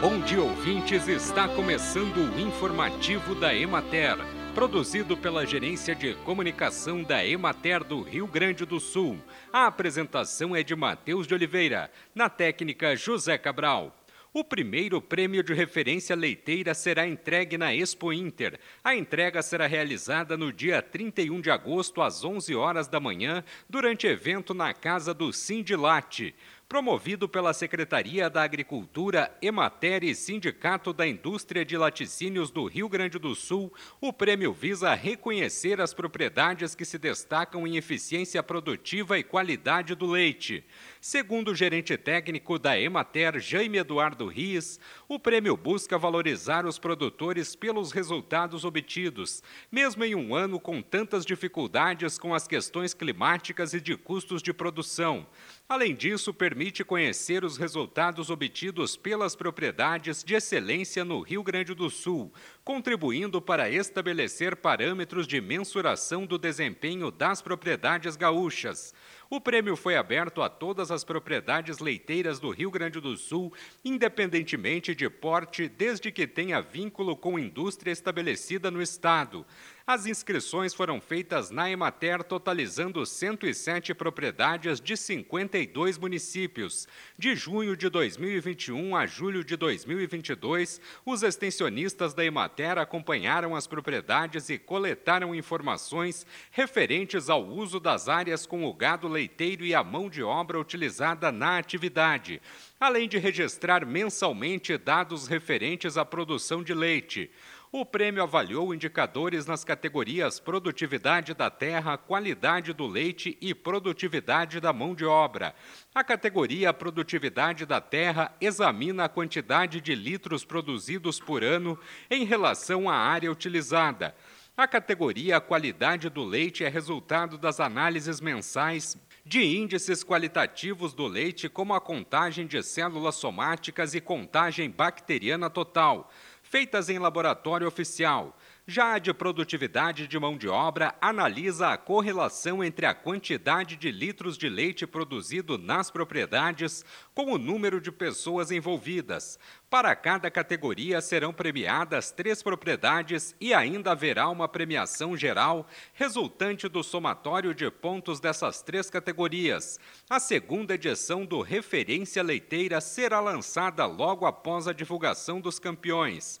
Bom dia, ouvintes. Está começando o informativo da Emater, produzido pela Gerência de Comunicação da Emater do Rio Grande do Sul. A apresentação é de Matheus de Oliveira, na técnica José Cabral. O primeiro prêmio de referência leiteira será entregue na Expo Inter. A entrega será realizada no dia 31 de agosto, às 11 horas da manhã, durante evento na Casa do Sindilate. Promovido pela Secretaria da Agricultura, Emater e Sindicato da Indústria de Laticínios do Rio Grande do Sul, o prêmio visa reconhecer as propriedades que se destacam em eficiência produtiva e qualidade do leite. Segundo o gerente técnico da Emater, Jaime Eduardo Ries, o prêmio busca valorizar os produtores pelos resultados obtidos, mesmo em um ano com tantas dificuldades com as questões climáticas e de custos de produção. Além disso, permite conhecer os resultados obtidos pelas propriedades de excelência no Rio Grande do Sul, contribuindo para estabelecer parâmetros de mensuração do desempenho das propriedades gaúchas. O prêmio foi aberto a todas as propriedades leiteiras do Rio Grande do Sul, independentemente de porte, desde que tenha vínculo com indústria estabelecida no Estado. As inscrições foram feitas na Emater, totalizando 107 propriedades de 52 municípios. De junho de 2021 a julho de 2022, os extensionistas da Emater acompanharam as propriedades e coletaram informações referentes ao uso das áreas com o gado leiteiro e a mão de obra utilizada na atividade, além de registrar mensalmente dados referentes à produção de leite. O prêmio avaliou indicadores nas categorias produtividade da terra, qualidade do leite e produtividade da mão de obra. A categoria Produtividade da Terra examina a quantidade de litros produzidos por ano em relação à área utilizada. A categoria Qualidade do Leite é resultado das análises mensais de índices qualitativos do leite, como a contagem de células somáticas e contagem bacteriana total feitas em laboratório oficial. Já a de produtividade de mão de obra analisa a correlação entre a quantidade de litros de leite produzido nas propriedades com o número de pessoas envolvidas. Para cada categoria serão premiadas três propriedades e ainda haverá uma premiação geral resultante do somatório de pontos dessas três categorias. A segunda edição do Referência Leiteira será lançada logo após a divulgação dos campeões.